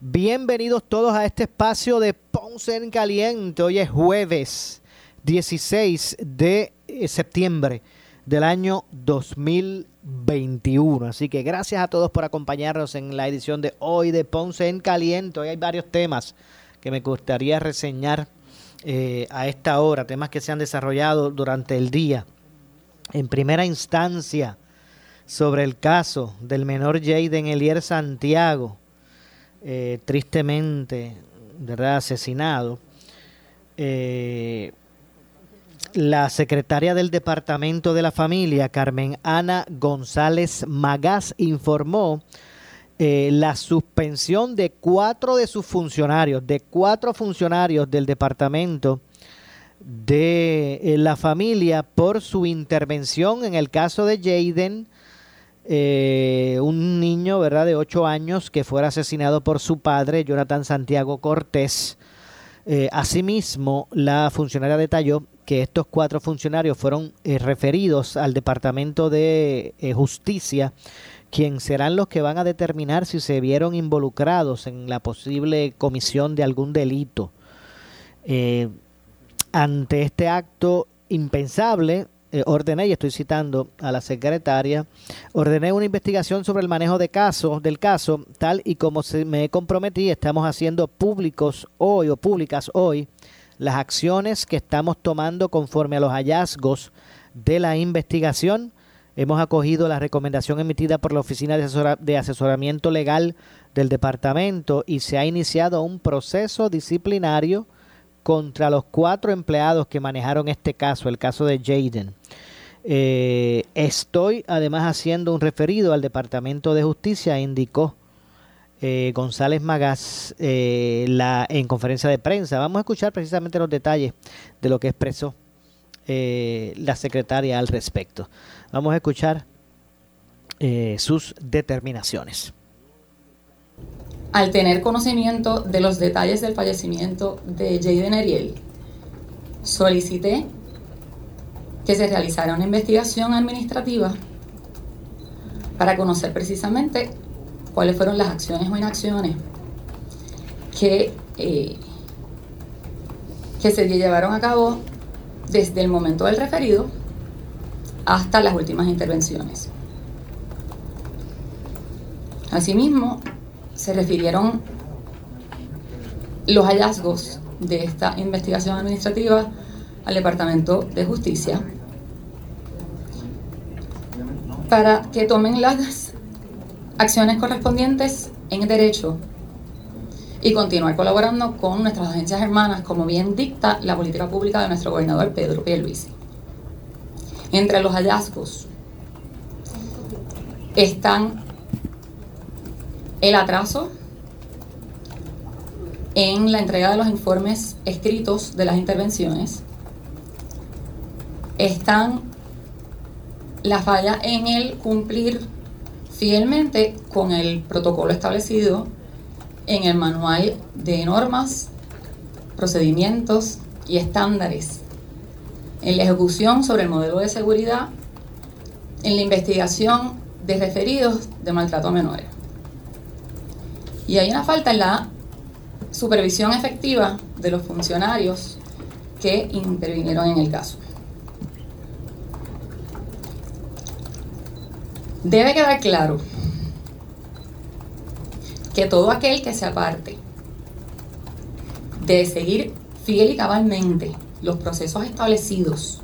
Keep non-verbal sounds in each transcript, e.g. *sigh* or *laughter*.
bienvenidos todos a este espacio de Ponce en Caliente. Hoy es jueves 16 de eh, septiembre del año 2021. Así que gracias a todos por acompañarnos en la edición de hoy de Ponce en Caliente. Hoy hay varios temas que me gustaría reseñar eh, a esta hora, temas que se han desarrollado durante el día. En primera instancia, sobre el caso del menor Jaden Elier Santiago, eh, tristemente, ¿verdad?, asesinado. Eh, la secretaria del Departamento de la Familia, Carmen Ana González Magás, informó eh, la suspensión de cuatro de sus funcionarios, de cuatro funcionarios del Departamento de la Familia por su intervención en el caso de Jaden, eh, un niño, ¿verdad?, de ocho años que fuera asesinado por su padre, Jonathan Santiago Cortés. asimismo, la funcionaria detalló que estos cuatro funcionarios fueron eh, referidos al Departamento de eh, Justicia, quien serán los que van a determinar si se vieron involucrados en la posible comisión de algún delito. Eh, ante este acto impensable, ordené, y estoy citando a la secretaria, ordené una investigación sobre el manejo de casos, del caso, tal y como se me comprometí, estamos haciendo públicos hoy o públicas hoy las acciones que estamos tomando conforme a los hallazgos de la investigación. Hemos acogido la recomendación emitida por la Oficina de, Asesoramiento Legal del Departamento y se ha iniciado un proceso disciplinario contra los cuatro empleados que manejaron este caso, el caso de Jaden. Eh, estoy además haciendo un referido al Departamento de Justicia, indicó eh, González Magás eh, en conferencia de prensa. Vamos a escuchar precisamente los detalles de lo que expresó la secretaria al respecto. Vamos a escuchar sus determinaciones. Al tener conocimiento de los detalles del fallecimiento de Jaden Ariel, solicité que se realizara una investigación administrativa para conocer precisamente cuáles fueron las acciones o inacciones que, eh, que se llevaron a cabo desde el momento del referido hasta las últimas intervenciones. Asimismo, se refirieron los hallazgos de esta investigación administrativa al Departamento de Justicia para que tomen las acciones correspondientes en derecho y continuar colaborando con nuestras agencias hermanas, como bien dicta la política pública de nuestro gobernador Pedro Pierluisi. Entre los hallazgos están el atraso en la entrega de los informes escritos de las intervenciones, están la falla en el cumplir fielmente con el protocolo establecido en el manual de normas, procedimientos y estándares, en la ejecución sobre el modelo de seguridad, en la investigación de referidos de maltrato a menores. Y hay una falta en la supervisión efectiva de los funcionarios que intervinieron en el caso. Debe quedar claro que todo aquel que se aparte de seguir fiel y cabalmente los procesos establecidos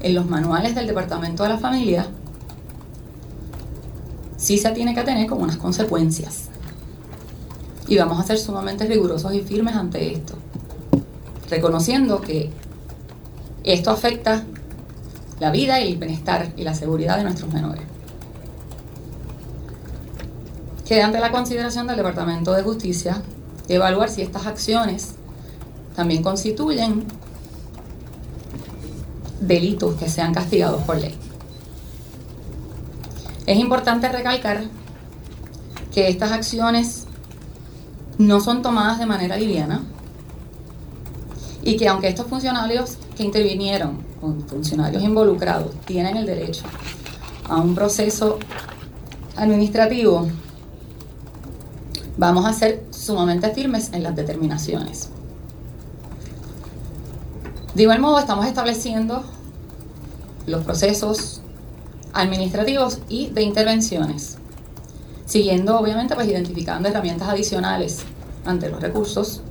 en los manuales del Departamento de la Familia, sí se tiene que tener como unas consecuencias. Y vamos a ser sumamente rigurosos y firmes ante esto, reconociendo que esto afecta la vida y el bienestar y la seguridad de nuestros menores. Queda ante la consideración del Departamento de Justicia evaluar si estas acciones también constituyen delitos que sean castigados por ley. Es importante recalcar que estas acciones no son tomadas de manera liviana y que aunque estos funcionarios que intervinieron, funcionarios involucrados, tienen el derecho a un proceso administrativo, vamos a ser sumamente firmes en las determinaciones. De igual modo, estamos estableciendo los procesos administrativos y de intervenciones, siguiendo obviamente pues identificando herramientas adicionales ante los recursos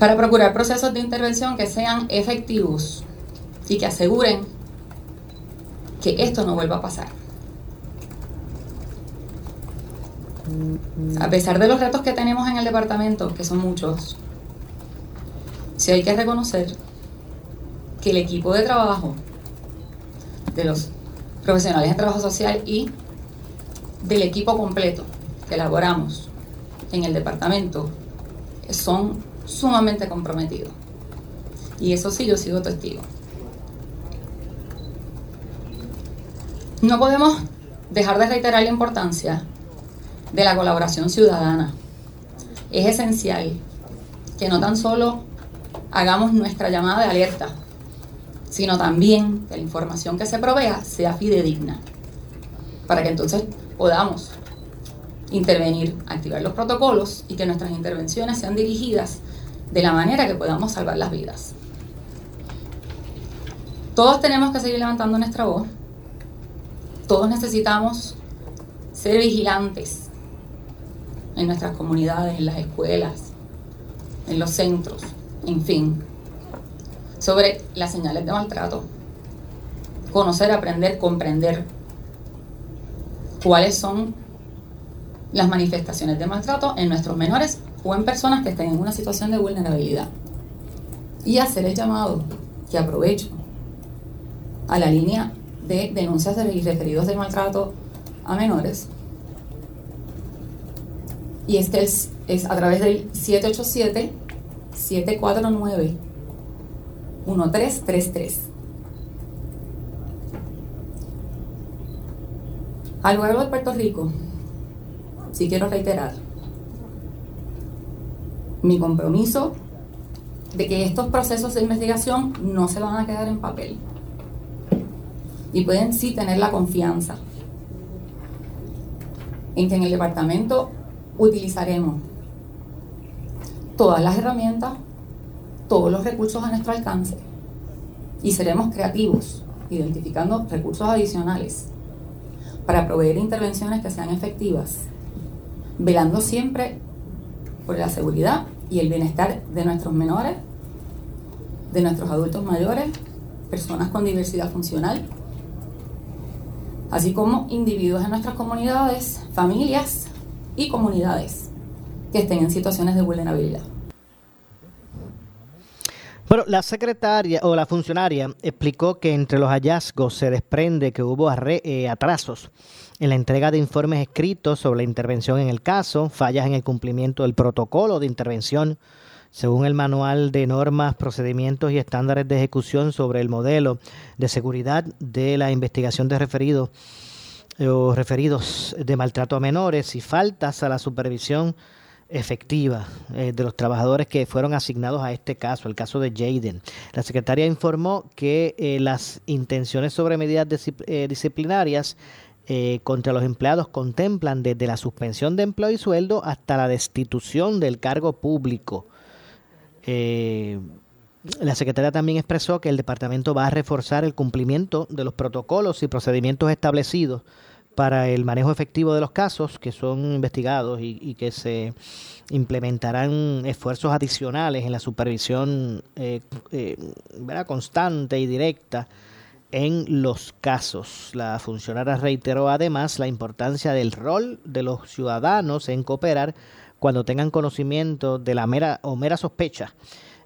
para procurar procesos de intervención que sean efectivos y que aseguren que esto no vuelva a pasar. A pesar de los retos que tenemos en el departamento, que son muchos, sí hay que reconocer que el equipo de trabajo de los profesionales de trabajo social y del equipo completo que elaboramos en el departamento son sumamente comprometidos. Y eso sí, yo sigo testigo. No podemos dejar de reiterar la importancia de la colaboración ciudadana. Es esencial que no tan solo hagamos nuestra llamada de alerta, sino también que la información que se provea sea fidedigna, para que entonces podamos intervenir, activar los protocolos y que nuestras intervenciones sean dirigidas de la manera que podamos salvar las vidas. Todos tenemos que seguir levantando nuestra voz, todos necesitamos ser vigilantes en nuestras comunidades, en las escuelas, en los centros, en fin, sobre las señales de maltrato. Conocer, aprender, comprender cuáles son las manifestaciones de maltrato en nuestros menores o en personas que estén en una situación de vulnerabilidad. Y hacer el llamado que aprovecho a la línea de denuncias y referidos de maltrato a menores. Y este es, a través del 787 749 1333. Al gobierno de Puerto Rico, sí quiero reiterar mi compromiso de que estos procesos de investigación no se van a quedar en papel. Y pueden sí tener la confianza en que en el departamento utilizaremos todas las herramientas todos los recursos a nuestro alcance y seremos creativos, identificando recursos adicionales para proveer intervenciones que sean efectivas, velando siempre por la seguridad y el bienestar de nuestros menores, de nuestros adultos mayores, personas con diversidad funcional, así como individuos en nuestras comunidades, familias y comunidades que estén en situaciones de vulnerabilidad. Bueno, la secretaria o la funcionaria explicó que entre los hallazgos se desprende que hubo eh, atrasos en la entrega de informes escritos sobre la intervención en el caso, fallas en el cumplimiento del protocolo de intervención según el manual de normas, procedimientos y estándares de ejecución sobre el modelo de seguridad de la investigación de referidos eh, o referidos de maltrato a menores y faltas a la supervisión efectiva eh, de los trabajadores que fueron asignados a este caso, el caso de Jaden. La secretaria informó que eh, las intenciones sobre medidas eh, disciplinarias contra los empleados contemplan desde la suspensión de empleo y sueldo hasta la destitución del cargo público. la secretaria también expresó que el departamento va a reforzar el cumplimiento de los protocolos y procedimientos establecidos para el manejo efectivo de los casos que son investigados y, que se implementarán esfuerzos adicionales en la supervisión eh, eh, constante y directa en los casos. La funcionaria reiteró además la importancia del rol de los ciudadanos en cooperar cuando tengan conocimiento de la mera o mera sospecha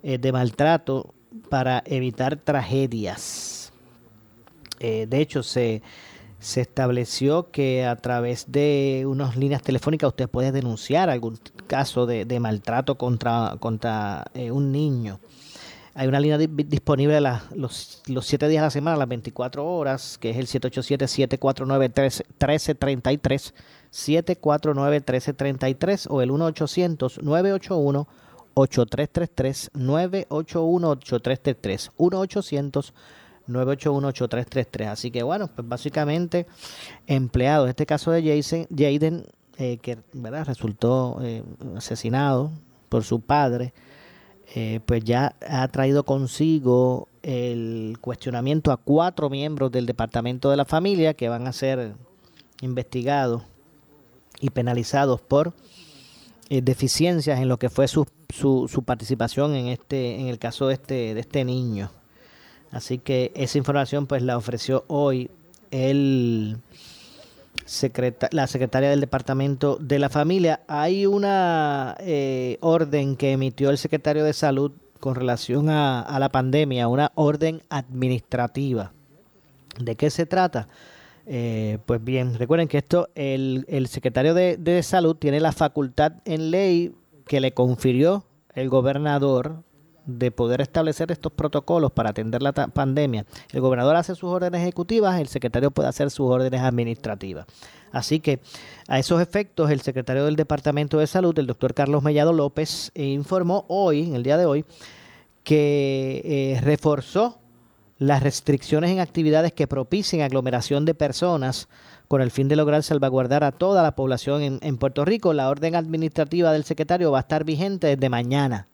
eh, de maltrato para evitar tragedias. Eh, de hecho, se, se estableció que a través de unas líneas telefónicas usted puede denunciar algún caso de, maltrato contra, contra eh, un niño. Hay una línea disponible los, los 7 días de la semana, las 24 horas, que es el 787-749-1333, 749-1333 o el 1-800-981. 8333 981 8333 1 800 981-8333. Así que bueno, pues básicamente empleado, este caso de Jason, Jaden, eh, que ¿verdad? resultó eh, asesinado por su padre, eh, pues ya ha traído consigo el cuestionamiento a cuatro miembros del Departamento de la Familia que van a ser investigados y penalizados por deficiencias en lo que fue su, su, su, participación en este en el caso de este de este niño Así que esa información pues la ofreció hoy el la secretaria del Departamento de la Familia. Hay una eh, orden que emitió el secretario de Salud con relación a, la pandemia, una orden administrativa. ¿De qué se trata? Eh, pues bien, recuerden que esto, el, secretario de Salud tiene la facultad en ley que le confirió el gobernador de poder establecer estos protocolos para atender la pandemia. El gobernador hace sus órdenes ejecutivas, el secretario puede hacer sus órdenes administrativas. Así que a esos efectos, el secretario del Departamento de Salud, el doctor Carlos Mellado López, informó hoy, en el día de hoy, que eh, reforzó las restricciones en actividades que propicien aglomeración de personas con el fin de lograr salvaguardar a toda la población en, en Puerto Rico. La orden administrativa del secretario va a estar vigente desde mañana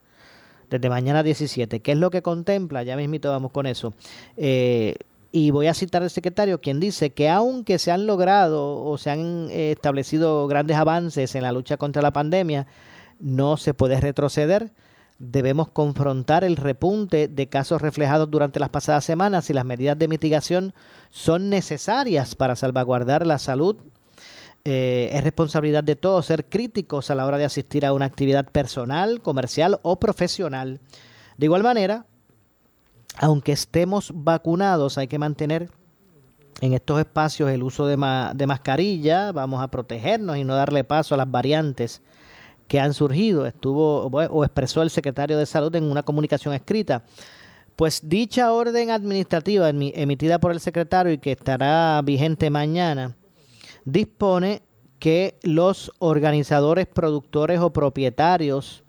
desde mañana 17. ¿Qué es lo que contempla? Ya mismito vamos con eso. Eh, y voy a citar al secretario, quien dice que aunque se han logrado o se han eh, establecido grandes avances en la lucha contra la pandemia, no se puede retroceder. Debemos confrontar el repunte de casos reflejados durante las pasadas semanas y las medidas de mitigación son necesarias para salvaguardar la salud eh, es responsabilidad de todos ser críticos a la hora de asistir a una actividad personal, comercial o profesional. De igual manera, aunque estemos vacunados, hay que mantener en estos espacios el uso de, de mascarilla, vamos a protegernos y no darle paso a las variantes que han surgido, estuvo o expresó el secretario de Salud en una comunicación escrita. Pues dicha orden administrativa emitida por el secretario y que estará vigente mañana, dispone que los organizadores, productores o propietarios,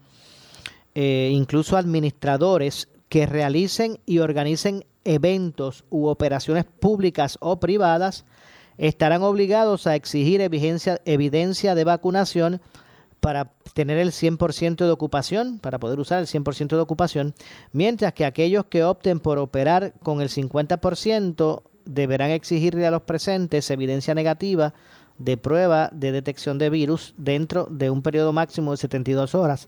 eh, incluso administradores, que realicen y organicen eventos u operaciones públicas o privadas, estarán obligados a exigir evidencia, evidencia de vacunación para tener el 100% de ocupación, para poder usar el 100% de ocupación, mientras que aquellos que opten por operar con el 50% deberán exigirle a los presentes evidencia negativa de prueba de detección de virus dentro de un periodo máximo de 72 horas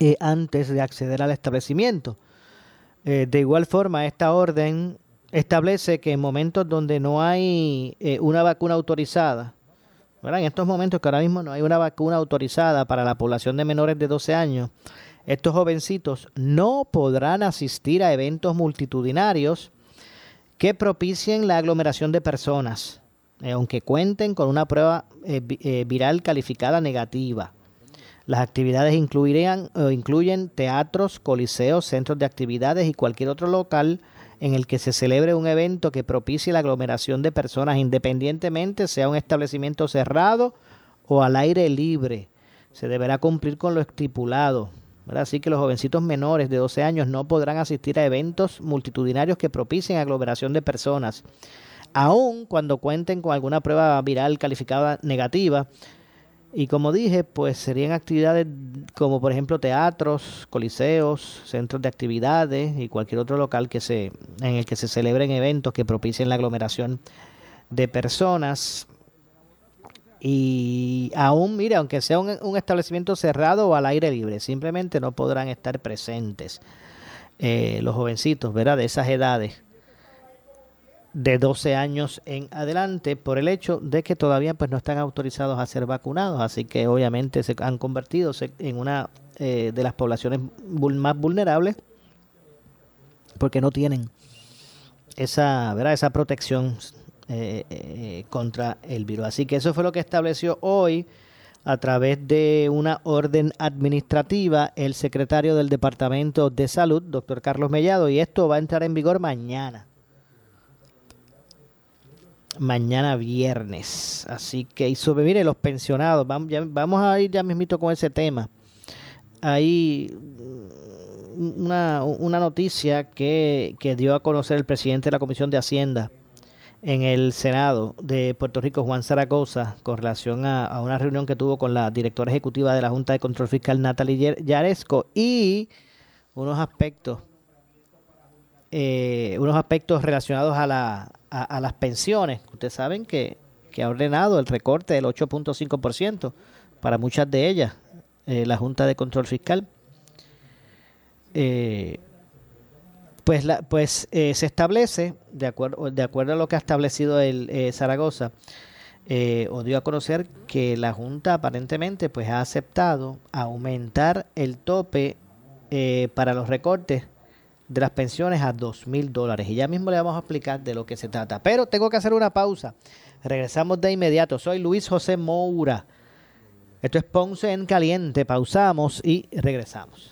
eh, antes de acceder al establecimiento. Eh, de igual forma, esta orden establece que en momentos donde no hay eh, una vacuna autorizada, en estos momentos que ahora mismo no hay una vacuna autorizada para la población de menores de 12 años, estos jovencitos no podrán asistir a eventos multitudinarios que propicien la aglomeración de personas, eh, aunque cuenten con una prueba eh, eh, viral calificada negativa. Las actividades incluirían o incluyen teatros, coliseos, centros de actividades y cualquier otro local en el que se celebre un evento que propicie la aglomeración de personas, independientemente sea un establecimiento cerrado o al aire libre. Se deberá cumplir con lo estipulado. Así que los jovencitos menores de 12 años no podrán asistir a eventos multitudinarios que propicien aglomeración de personas, aun cuando cuenten con alguna prueba viral calificada negativa. Y como dije, pues serían actividades como por ejemplo teatros, coliseos, centros de actividades y cualquier otro local que se, en el que se celebren eventos que propicien la aglomeración de personas. Y aún, mire, aunque sea un, establecimiento cerrado o al aire libre, simplemente no podrán estar presentes eh, los jovencitos, ¿verdad? De esas edades. de 12 años en adelante por el hecho de que todavía pues no están autorizados a ser vacunados, así que obviamente se han convertido en una eh, de las poblaciones más vulnerables porque no tienen esa, ¿verdad? esa protección eh, eh, contra el virus. Así que eso fue lo que estableció hoy a través de una orden administrativa el secretario del Departamento de Salud, doctor Carlos Mellado, y esto va a entrar en vigor mañana. Mañana viernes. Así que, y sobre, mire, los pensionados, vamos, vamos a ir ya mismito con ese tema. Hay una, una noticia que, que dio a conocer el presidente de la Comisión de Hacienda en el Senado de Puerto Rico, Juan Zaragoza, con relación a, una reunión que tuvo con la directora ejecutiva de la Junta de Control Fiscal, Natalie Yaresco, y unos aspectos, eh, unos aspectos relacionados a, la, a, las pensiones. Ustedes saben que, ha ordenado el recorte del 8.5% para muchas de ellas, eh, la Junta de Control Fiscal. Eh, pues, la, pues eh, se establece, de acuerdo, de acuerdo a lo que ha establecido el eh, Zaragoza, eh, o dio a conocer que la Junta aparentemente pues ha aceptado aumentar el tope para los recortes de las pensiones a dos mil dólares. Y ya mismo le vamos a explicar de lo que se trata. Pero tengo que hacer una pausa. Regresamos de inmediato. Soy Luis José Moura. Esto es Ponce en Caliente. Pausamos y regresamos.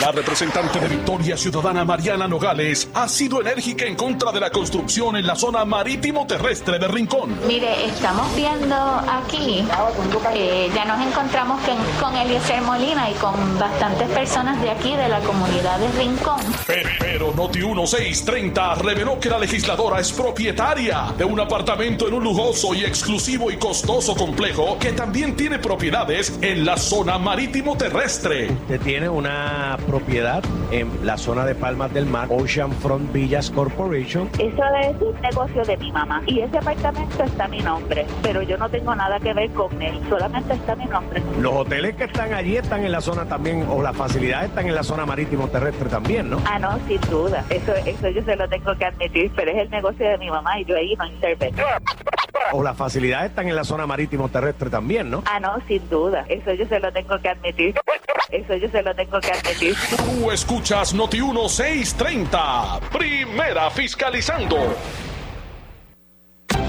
La representante de Victoria Ciudadana Mariana Nogales ha sido enérgica en contra de la construcción en la zona marítimo terrestre de Rincón. Mire, estamos viendo aquí, eh, ya nos encontramos con, Eliezer Molina y con bastantes personas de aquí, de la comunidad de Rincón. Pero, Noti 1630 reveló que la legisladora es propietaria de un apartamento en un lujoso y exclusivo y costoso complejo que también tiene propiedades en la zona marítimo terrestre. Usted tiene una propiedad en la zona de Palmas del Mar, Ocean Front Villas Corporation. Eso es un negocio de mi mamá y ese apartamento está a mi nombre, pero yo no tengo nada que ver con él, solamente está mi nombre. Los hoteles que están allí están en la zona también, o las facilidades están en la zona marítimo terrestre también, ¿no? Ah, no, sin duda. Eso, eso yo se lo tengo que admitir, pero es el negocio de mi mamá y yo ahí no intervengo. O las facilidades están en la zona marítimo terrestre también, ¿no? Ah, no, sin duda. Eso yo se lo tengo que admitir. Eso yo se lo tengo que admitir. Tú escuchas Noti 1630. Primera fiscalizando.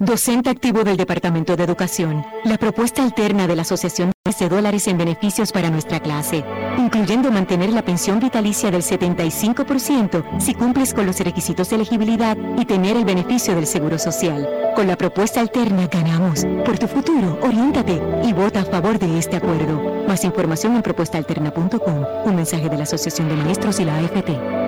Docente activo del Departamento de Educación. La propuesta alterna de la Asociación de dólares en beneficios para nuestra clase, incluyendo mantener la pensión vitalicia del 75% si cumples con los requisitos de elegibilidad y tener el beneficio del Seguro Social. Con la propuesta alterna ganamos. Por tu futuro, oriéntate y vota a favor de este acuerdo. Más información en propuestaalterna.com. Un mensaje de la Asociación de Maestros y la AFT.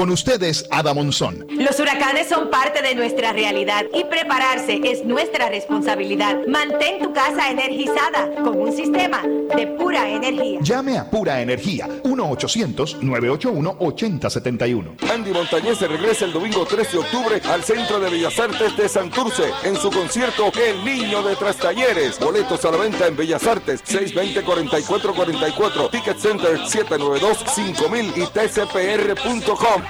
Con ustedes, Ada Monzón. Los huracanes son parte de nuestra realidad y prepararse es nuestra responsabilidad. Mantén tu casa energizada con un sistema de pura energía. Llame a Pura Energía, 1-800-981-8071. Andy Montañez se regresa el domingo 3 de octubre al Centro de Bellas Artes de Santurce en su concierto El Niño de Trastalleres. Boletos a la venta en Bellas Artes, 620-4444, Ticket Center 792-5000 y tcpr.com.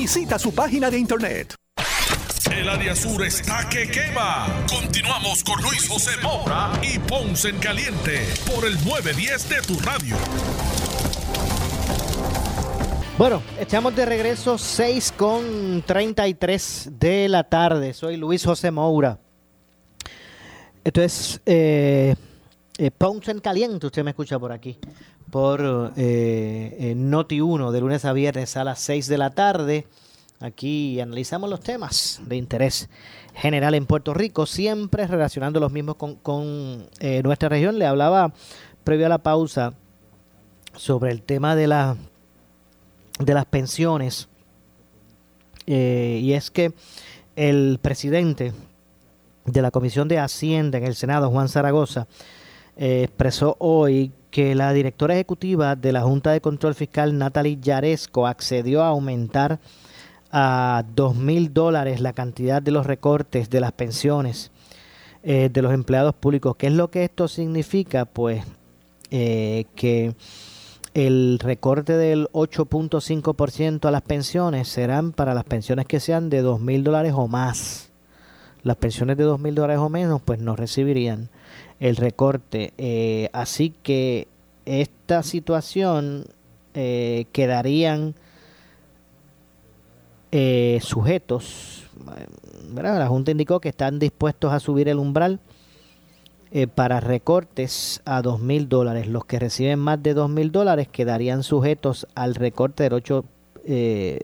Visita su página de internet. El área sur está que quema. Continuamos con Luis José Moura y Ponce en Caliente por el 910 de tu radio. Bueno, estamos de regreso 6 con 33 de la tarde. Soy Luis José Moura. Esto es eh, eh, Ponce en Caliente, usted me escucha por aquí, por eh, Noti 1, de lunes a viernes a las 6 de la tarde. Aquí analizamos los temas de interés general en Puerto Rico, siempre relacionando los mismos con, con eh, nuestra región. Le hablaba previo a la pausa sobre el tema de, la, de las pensiones. Eh, y es que el presidente de la Comisión de Hacienda en el Senado, Juan Zaragoza, eh, expresó hoy que la directora ejecutiva de la Junta de Control Fiscal, Natalie Yaresco, accedió a aumentar a dos mil dólares la cantidad de los recortes de las pensiones eh, de los empleados públicos. ¿Qué es lo que esto significa? Pues eh, que el recorte del 8.5% a las pensiones serán para las pensiones que sean de dos mil dólares o más. Las pensiones de dos mil dólares o menos, pues no recibirían el recorte. Eh, así que esta situación eh, quedarían eh, sujetos. La Junta indicó que están dispuestos a subir el umbral eh, para recortes a dos mil dólares. Los que reciben más de dos mil dólares quedarían sujetos al recorte del 8 eh,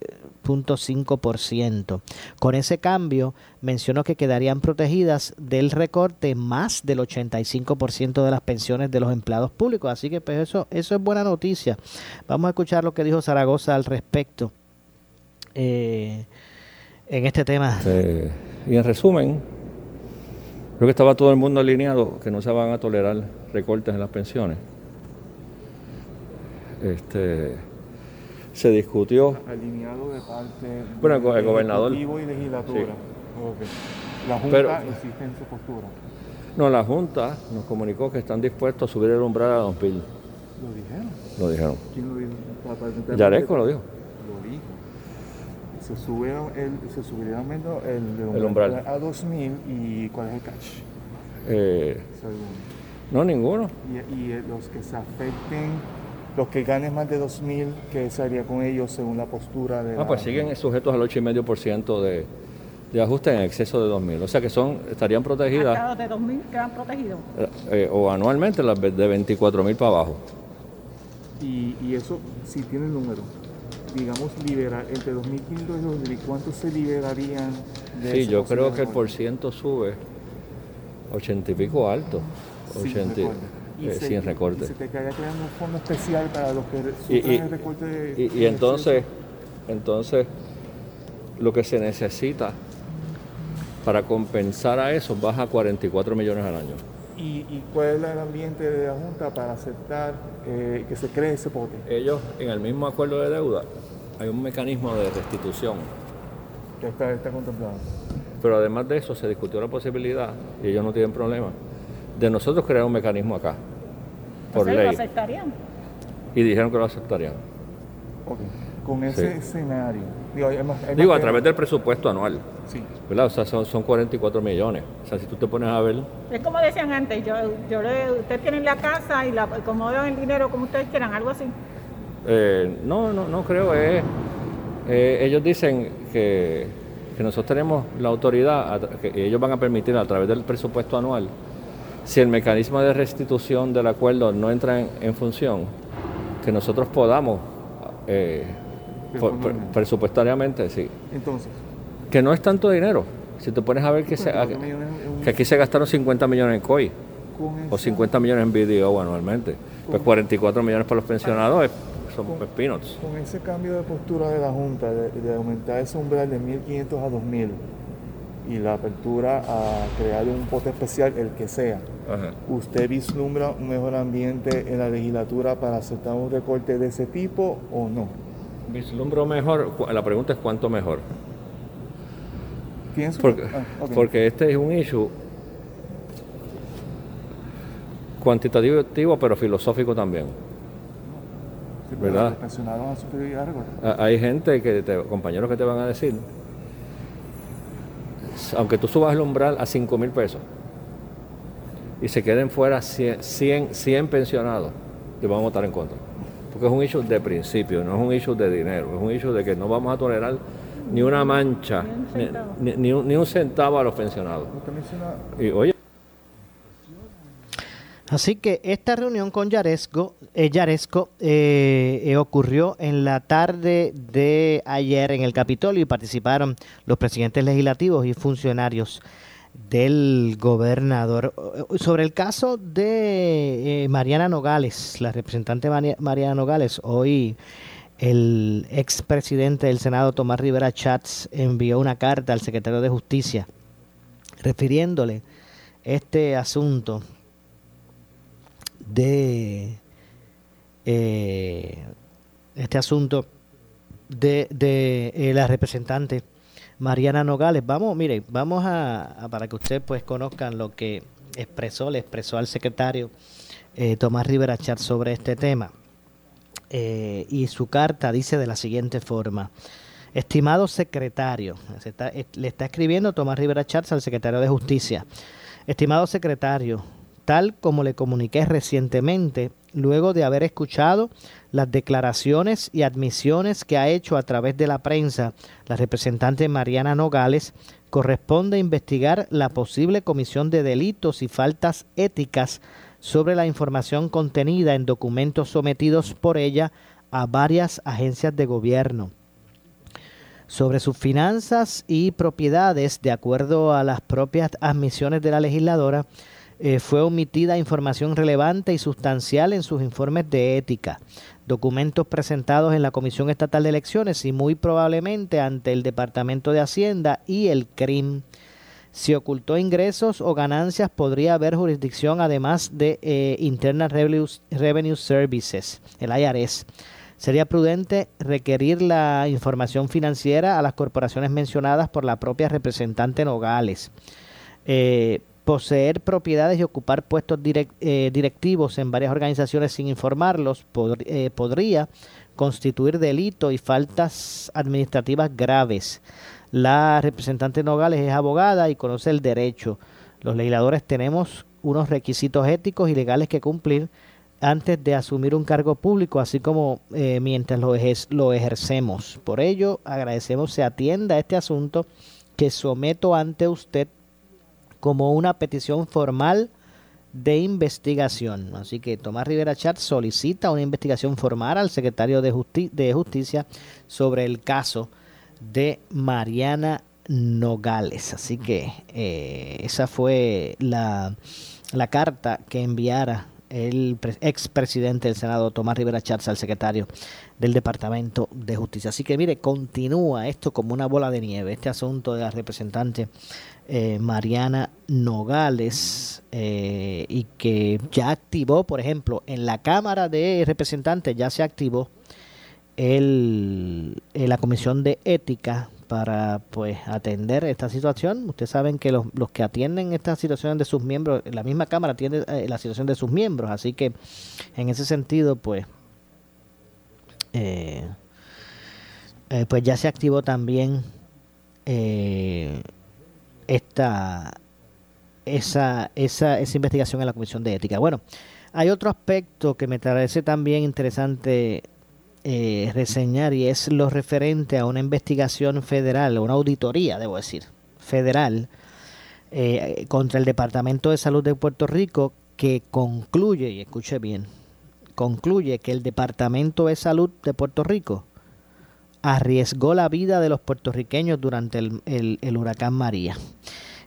ciento. Con ese cambio, mencionó que quedarían protegidas del recorte más del 85% de las pensiones de los empleados públicos. Así que pues eso, eso es buena noticia. Vamos a escuchar lo que dijo Zaragoza al respecto eh, en este tema. y en resumen, creo que estaba todo el mundo alineado que no se van a tolerar recortes en las pensiones. Este, se discutió. Alineado de parte bueno, el gobernador. y legislatura. La Junta Pero, insiste en su postura. No, la Junta nos comunicó que están dispuestos a subir el umbral a 2000. ¿Lo dijeron? Lo dijeron. ¿Quién lo dijo? Yaresco lo dijo. Lo dijo. Se, subieron el, se subiría el, el, El umbral. a 2000 y ¿cuál es el catch? Eh, Segundo. no, ninguno. Y, y los que se afecten, los que ganen más de 2.000, ¿qué se haría con ellos según la postura de Ah, la- pues siguen sujetos al 8,5% de, de ajuste en exceso de 2.000. O sea que son estarían protegidas de 2000 quedan protegidos. eh, o anualmente las de 24.000 para abajo. Y, y eso, si tiene el número, digamos, liberar entre 2.500 y 2.000, ¿cuántos se liberarían de Sí, yo creo que el por ciento sube 80 y pico alto. Sin 80, recorte. Y eh, se- sin recorte. Y se te quedaría creando un fondo especial para los que Y, sufran y- el recorte de... y- y de entonces, entonces, lo que se necesita para compensar a eso baja a 44 millones al año. ¿Y, y cuál es el ambiente de la Junta para aceptar eh, que se cree ese pote? Ellos, en el mismo acuerdo de deuda, hay un mecanismo de restitución. Que está, está contemplado. Pero además de eso, se discutió la posibilidad, y ellos no tienen problema, de nosotros crear un mecanismo acá, por Entonces, ¿Lo ley. aceptarían? Y dijeron que lo aceptarían. Ok. Con ese Sí. escenario. Digo, hay más- hay más Digo, a que- través del presupuesto anual. Sí. ¿Verdad? O sea, son, son 44 millones. O sea, si tú te pones a ver, Es como decían antes, yo, yo le, ustedes tienen la casa y la acomodan el dinero como ustedes quieran, algo así. eh, no, no, no creo. Es, eh, ellos dicen que, que nosotros tenemos la autoridad, a que ellos van a permitir a través del presupuesto anual, si el mecanismo de restitución del acuerdo no entra en, en función, que nosotros podamos, eh, por- presupuestariamente, sí. Entonces, Que no es tanto dinero. Si te pones a ver que, se, 54 millones en un- que aquí se gastaron 50 millones en COI Con o esa- 50 millones en BDO anualmente. Pues 44 millones para los pensionados es- son pues, peanuts. Con ese cambio de postura de la Junta, de, de aumentar ese umbral de 1.500 a 2.000 y la apertura a crear un pote especial, el que sea, Ajá. ¿usted vislumbra un mejor ambiente en la legislatura para aceptar un recorte de ese tipo o no? Vislumbro mejor, la pregunta es cuánto mejor. Pienso Porque, ah, porque este es un issue cuantitativo pero filosófico también. Sí, ¿verdad? A- Hay gente, que te- compañeros que te van a decir, aunque tú subas el umbral a 5 mil pesos y se queden fuera 100, 100, 100 pensionados, te van a votar en contra. Porque es un issue de principio, no es un issue de dinero, es un issue de que no vamos a tolerar ni una mancha, ni, ni- ni un, ni un centavo a los pensionados. Y oye, Así que esta reunión con Yaresco, eh, Yaresco eh, eh, ocurrió en la tarde de ayer en el Capitolio y participaron los presidentes legislativos y funcionarios del gobernador. Eh, Sobre el caso de eh, Mariana Nogales, la representante Mari- Mariana Nogales, hoy el expresidente del Senado, Tomás Rivera Chats, envió una carta al secretario de Justicia refiriéndole este asunto de eh, este asunto de, de eh, la representante Mariana Nogales. Vamos, mire, vamos a, para que ustedes pues conozcan lo que expresó, le expresó al secretario eh, Tomás Rivera Chat sobre este tema. Y su carta dice de la siguiente forma. Estimado secretario, le está escribiendo Tomás Rivera Chats al secretario de Justicia. Estimado secretario, tal como le comuniqué recientemente, luego de haber escuchado las declaraciones y admisiones que ha hecho a través de la prensa la representante Mariana Nogales, corresponde investigar la posible comisión de delitos y faltas éticas sobre la información contenida en documentos sometidos por ella a varias agencias de gobierno. sobre sus finanzas y propiedades, de acuerdo a las propias admisiones de la legisladora, eh, fue omitida información relevante y sustancial en sus informes de ética, documentos presentados en la Comisión Estatal de Elecciones y muy probablemente ante el Departamento de Hacienda y el CRIM. Si ocultó ingresos o ganancias, podría haber jurisdicción además de eh, Internal Revenue Services, el IRS. Sería prudente requerir la información financiera a las corporaciones mencionadas por la propia representante Nogales. Eh, poseer propiedades y ocupar puestos eh, directivos en varias organizaciones sin informarlos eh, podría constituir delito y faltas administrativas graves. La representante Nogales es abogada y conoce el derecho. Los legisladores tenemos unos requisitos éticos y legales que cumplir antes de asumir un cargo público, así como eh, mientras lo, lo ejercemos. Por ello, agradecemos se atienda este asunto que someto ante usted como una petición formal de investigación. Así que Tomás Rivera Chat solicita una investigación formal al secretario de, de Justicia sobre el caso de Mariana Nogales. Así que eh, esa fue la, la carta que enviara el expresidente del Senado, Tomás Rivera Chatz, al secretario del Departamento de Justicia. Así que mire, continúa esto como una bola de nieve, este asunto de la representante eh, Mariana Nogales eh, y que ya activó, por ejemplo, en la Cámara de Representantes ya se activó el, la Comisión de Ética para pues atender esta situación. Ustedes saben que los, los que atienden esta situación de sus miembros, la misma Cámara atiende eh, la situación de sus miembros, así que en ese sentido pues eh, eh, pues ya se activó también esta esa, esa, esa investigación en la Comisión de Ética. Bueno, hay otro aspecto que me parece también interesante eh, reseñar y es lo referente a una investigación federal, una auditoría, debo decir, federal, eh, contra el Departamento de Salud de Puerto Rico que concluye, y escuche bien, concluye que el Departamento de Salud de Puerto Rico arriesgó la vida de los puertorriqueños durante el, huracán María.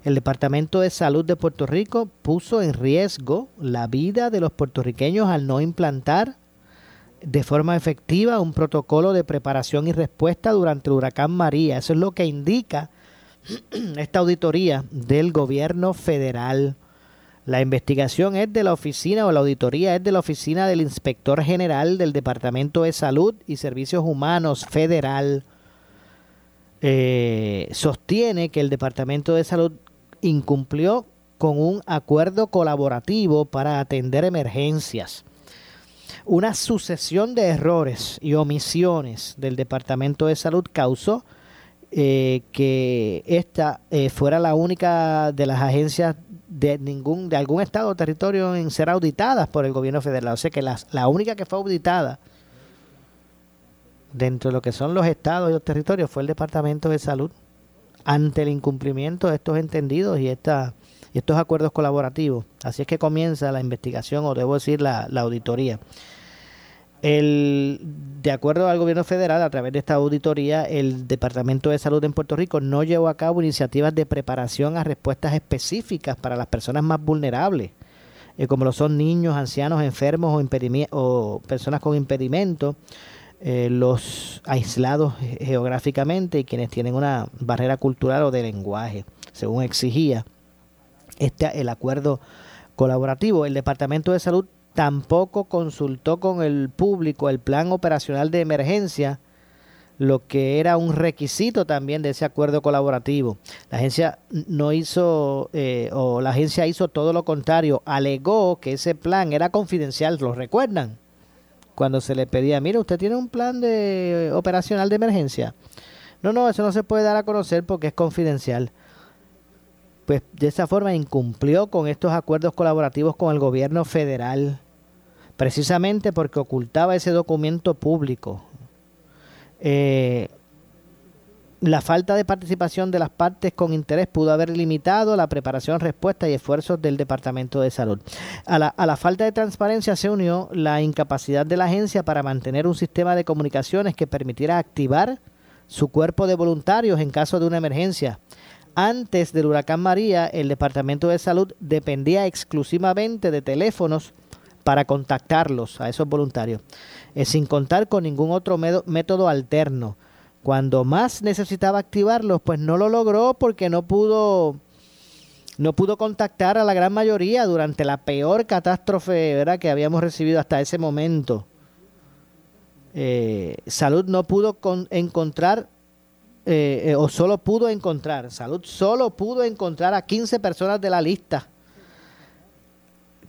El Departamento de Salud de Puerto Rico puso en riesgo la vida de los puertorriqueños al no implantar de forma efectiva un protocolo de preparación y respuesta durante el huracán María. Eso es lo que indica *clears throat* esta auditoría del gobierno federal. La investigación es de la oficina o la auditoría es de la oficina del inspector general del Departamento de Salud y Servicios Humanos Federal. Eh, sostiene que el Departamento de Salud incumplió con un acuerdo colaborativo para atender emergencias una sucesión de errores y omisiones del Departamento de Salud causó eh, que esta eh, fuera la única de las agencias de ningún de algún estado o territorio en ser auditadas por el gobierno federal. O sea que la única que fue auditada dentro de lo que son los estados y los territorios fue el Departamento de Salud ante el incumplimiento de estos entendidos y esta y estos acuerdos colaborativos. Así es que comienza la investigación o debo decir la, la auditoría. El, de acuerdo al gobierno federal, a través de esta auditoría, el Departamento de Salud en Puerto Rico no llevó a cabo iniciativas de preparación a respuestas específicas para las personas más vulnerables, eh, como lo son niños, ancianos, enfermos o, personas con impedimento, eh, los aislados geográficamente y quienes tienen una barrera cultural o de lenguaje, según exigía este el acuerdo colaborativo. El Departamento de Salud tampoco consultó con el público el plan operacional de emergencia, lo que era un requisito también de ese acuerdo colaborativo. La agencia no hizo, eh, o la agencia hizo todo lo contrario, alegó que ese plan era confidencial, ¿lo recuerdan? Cuando se le pedía, mire, usted tiene un plan de operacional de emergencia. No, no, eso no se puede dar a conocer porque es confidencial pues de esa forma incumplió con estos acuerdos colaborativos con el gobierno federal, precisamente porque ocultaba ese documento público. Eh, la falta de participación de las partes con interés pudo haber limitado la preparación, respuesta y esfuerzos del Departamento de Salud. A la, a la, falta de transparencia se unió la incapacidad de la agencia para mantener un sistema de comunicaciones que permitiera activar su cuerpo de voluntarios en caso de una emergencia. Antes del huracán María, el Departamento de Salud dependía exclusivamente de teléfonos para contactarlos a esos voluntarios, eh, sin contar con ningún otro método alterno. Cuando más necesitaba activarlos, pues no lo logró porque no pudo no pudo contactar a la gran mayoría durante la peor catástrofe que habíamos recibido hasta ese momento. Eh, Salud no pudo encontrar, eh, eh, o solo pudo encontrar, Salud solo pudo encontrar a 15 personas de la lista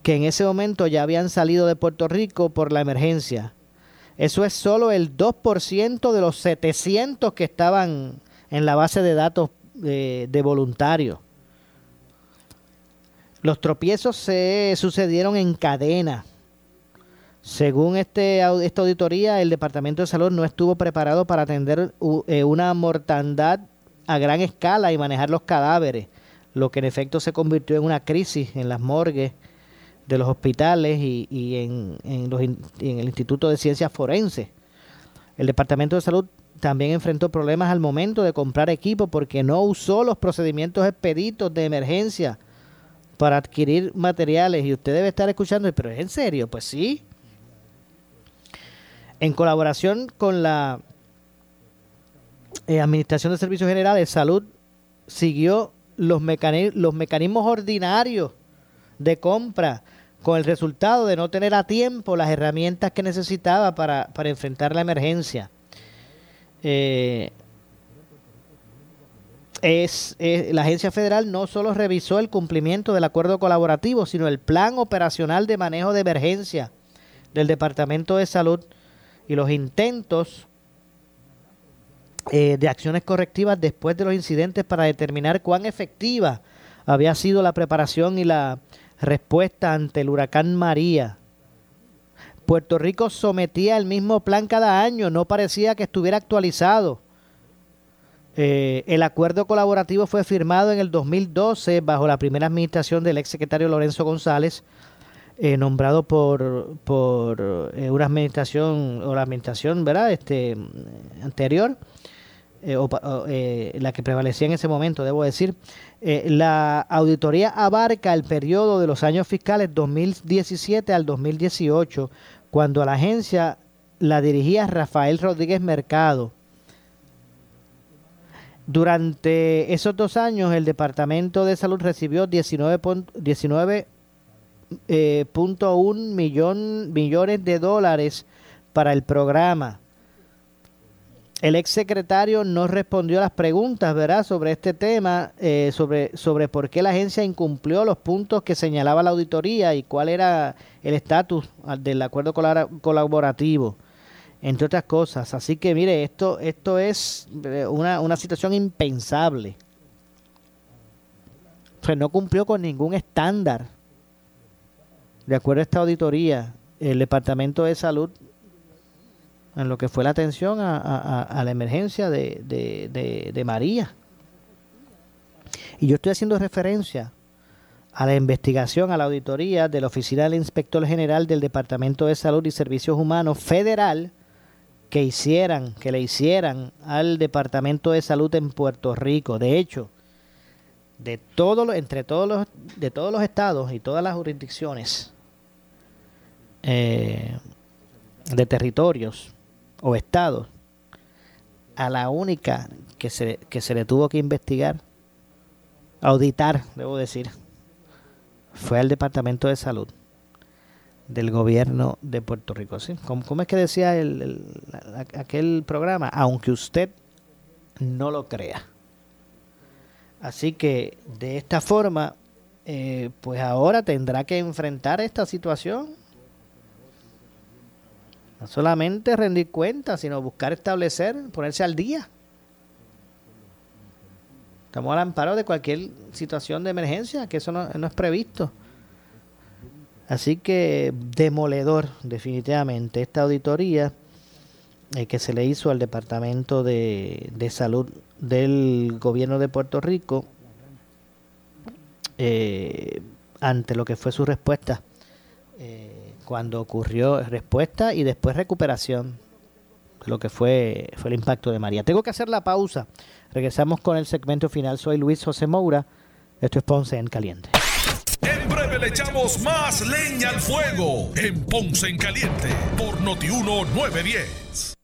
que en ese momento ya habían salido de Puerto Rico por la emergencia. Eso es solo el 2% de los 700 que estaban en la base de datos de voluntarios. Los tropiezos se sucedieron en cadena. Según este, esta auditoría, el Departamento de Salud no estuvo preparado para atender eh, una mortandad a gran escala y manejar los cadáveres, lo que en efecto se convirtió en una crisis en las morgues de los hospitales y, en, en el Instituto de Ciencias Forenses. El Departamento de Salud también enfrentó problemas al momento de comprar equipo porque no usó los procedimientos expeditos de emergencia para adquirir materiales y usted debe estar escuchando, pero ¿es en serio? Pues sí. En colaboración con la eh, Administración de Servicios Generales, Salud siguió los, mecanismos ordinarios de compra con el resultado de no tener a tiempo las herramientas que necesitaba para, enfrentar la emergencia. Eh, la agencia federal no solo revisó el cumplimiento del acuerdo colaborativo, sino el plan operacional de manejo de emergencia del Departamento de Salud y los intentos eh, de acciones correctivas después de los incidentes para determinar cuán efectiva había sido la preparación y la respuesta ante el huracán María. Puerto Rico sometía el mismo plan cada año, no parecía que estuviera actualizado eh, el acuerdo colaborativo fue firmado en el 2012 bajo la primera administración del ex secretario Lorenzo González, eh, nombrado por, por eh, una administración o la administración ¿verdad? Este, anterior, o, la que prevalecía en ese momento, debo decir. la auditoría abarca el periodo de los años fiscales 2017 al 2018, cuando a la agencia la dirigía Rafael Rodríguez Mercado durante esos dos años, el Departamento de Salud recibió 19.1 eh, millones de dólares para el programa. El exsecretario no respondió a las preguntas, ¿verdad?, sobre este tema, eh, sobre, sobre por qué la agencia incumplió los puntos que señalaba la auditoría y cuál era el estatus del acuerdo colaborativo entre otras cosas. Así que mire, esto, esto es eh, una, una situación impensable. O no cumplió con ningún estándar. De acuerdo a esta auditoría, el Departamento de Salud, en lo que fue la atención a, la emergencia de, de, María. Y yo estoy haciendo referencia a la investigación, a la auditoría de la Oficina del Inspector General del Departamento de Salud y Servicios Humanos Federal, que hicieran, que le hicieran al Departamento de Salud en Puerto Rico. De hecho, de todo, entre todos los, de todos los estados y todas las jurisdicciones eh, de territorios o estados, a la única que se, que se le tuvo que investigar, auditar, debo decir, fue al Departamento de Salud del gobierno de Puerto Rico. ¿sí? ¿Cómo, es que decía el, aquel programa? Aunque usted no lo crea. Así que de esta forma, eh, pues ahora tendrá que enfrentar esta situación. No solamente rendir cuentas, sino buscar establecer, ponerse al día. Estamos al amparo de cualquier situación de emergencia, que eso no es previsto. Así que demoledor definitivamente esta auditoría eh, que se le hizo al Departamento de, Salud del Gobierno de Puerto Rico eh, ante lo que fue su respuesta eh, cuando ocurrió respuesta y después recuperación lo que fue, fue el impacto de María. Tengo que hacer la pausa. Regresamos con el segmento final. Soy Luis José Moura. Esto es Ponce en Caliente. En breve le echamos más leña al fuego en Ponce en Caliente por Notiuno 910.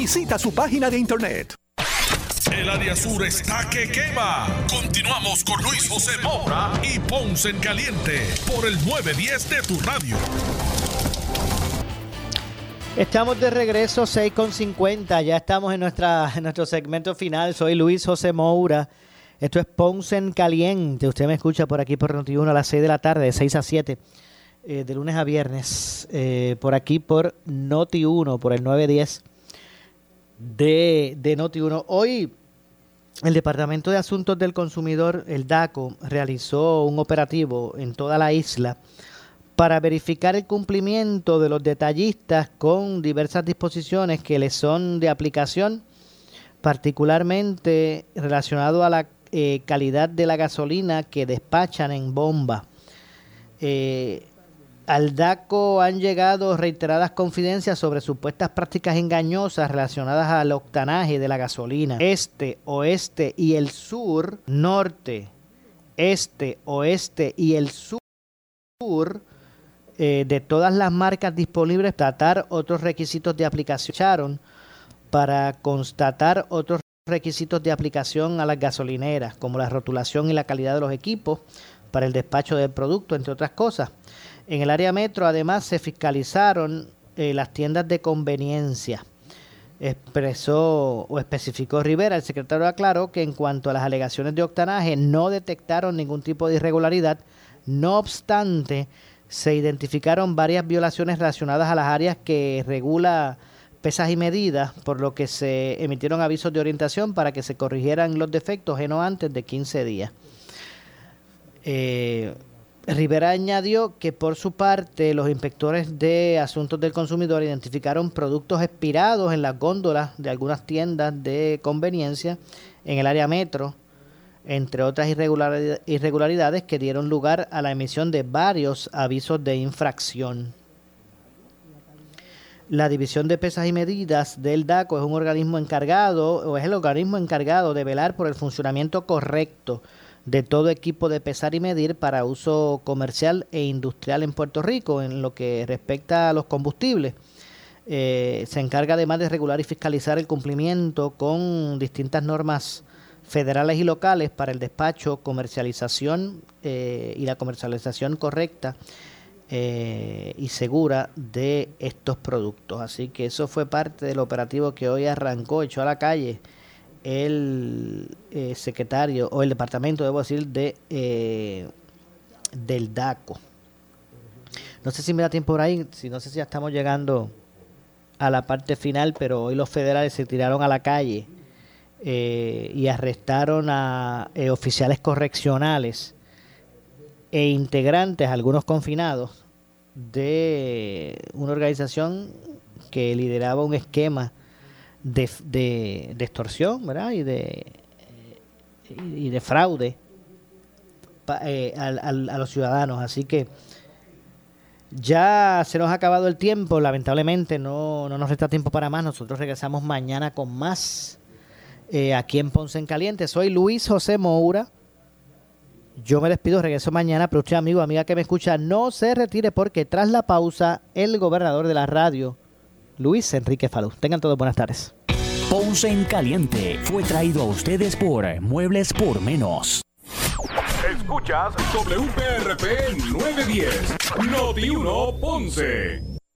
Visita su página de internet. El área sur está que quema. Continuamos con Luis José Moura y Ponce en Caliente por el 910 de tu radio. Estamos de regreso 6.50, ya estamos en, nuestra, en nuestro segmento final. Soy Luis José Moura. Esto es Ponce en Caliente. Usted me escucha por aquí por Noti1 a las 6 de la tarde, de 6 a 7, eh, de lunes a viernes, eh, por aquí por Noti1, por el 910 de, de Noti1. Hoy el Departamento de Asuntos del Consumidor, el DACO, realizó un operativo en toda la isla para verificar el cumplimiento de los detallistas con diversas disposiciones que les son de aplicación, particularmente relacionado a la eh, calidad de la gasolina que despachan en bomba. Eh, al DACO han llegado reiteradas confidencias sobre supuestas prácticas engañosas relacionadas al octanaje de la gasolina. Este, oeste y el sur, norte, este, oeste y el sur eh, de todas las marcas disponibles, tratar otros requisitos de aplicación para constatar otros requisitos de aplicación a las gasolineras, como la rotulación y la calidad de los equipos para el despacho del producto, entre otras cosas. En el área metro, además, se fiscalizaron eh, las tiendas de conveniencia. Expresó o especificó Rivera, el secretario aclaró que en cuanto a las alegaciones de octanaje no detectaron ningún tipo de irregularidad. No obstante, se identificaron varias violaciones relacionadas a las áreas que regula pesas y medidas, por lo que se emitieron avisos de orientación para que se corrigieran los defectos no antes de 15 días. Eh, Rivera añadió que por su parte los inspectores de asuntos del consumidor identificaron productos expirados en las góndolas de algunas tiendas de conveniencia en el área metro, entre otras irregularidades que dieron lugar a la emisión de varios avisos de infracción. La División de Pesas y Medidas del DACO es un organismo encargado o es el organismo encargado de velar por el funcionamiento correcto de todo equipo de pesar y medir para uso comercial e industrial en Puerto Rico en lo que respecta a los combustibles. Eh, se encarga además de regular y fiscalizar el cumplimiento con distintas normas federales y locales para el despacho, comercialización eh, y la comercialización correcta eh, y segura de estos productos. Así que eso fue parte del operativo que hoy arrancó, echó a la calle el eh, secretario o el departamento, debo decir, de eh, del DACO. No sé si me da tiempo por ahí, si no sé si ya estamos llegando a la parte final, pero hoy los federales se tiraron a la calle eh, y arrestaron a oficiales correccionales e integrantes, algunos confinados, de una organización que lideraba un esquema de, de, extorsión ¿verdad? y de y de fraude eh, a los ciudadanos. Así que ya se nos ha acabado el tiempo. Lamentablemente no, no nos resta tiempo para más. Nosotros regresamos mañana con más eh, aquí en Ponce en Caliente. Soy Luis José Moura. Yo me despido, regreso mañana, pero usted, amigo, amiga que me escucha, no se retire porque tras la pausa, el gobernador de la radio, Luis Enrique Falú. Tengan todos buenas tardes. Ponce en Caliente fue traído a ustedes por Muebles por Menos. Escuchas WPRP 910, Noti 1 Ponce.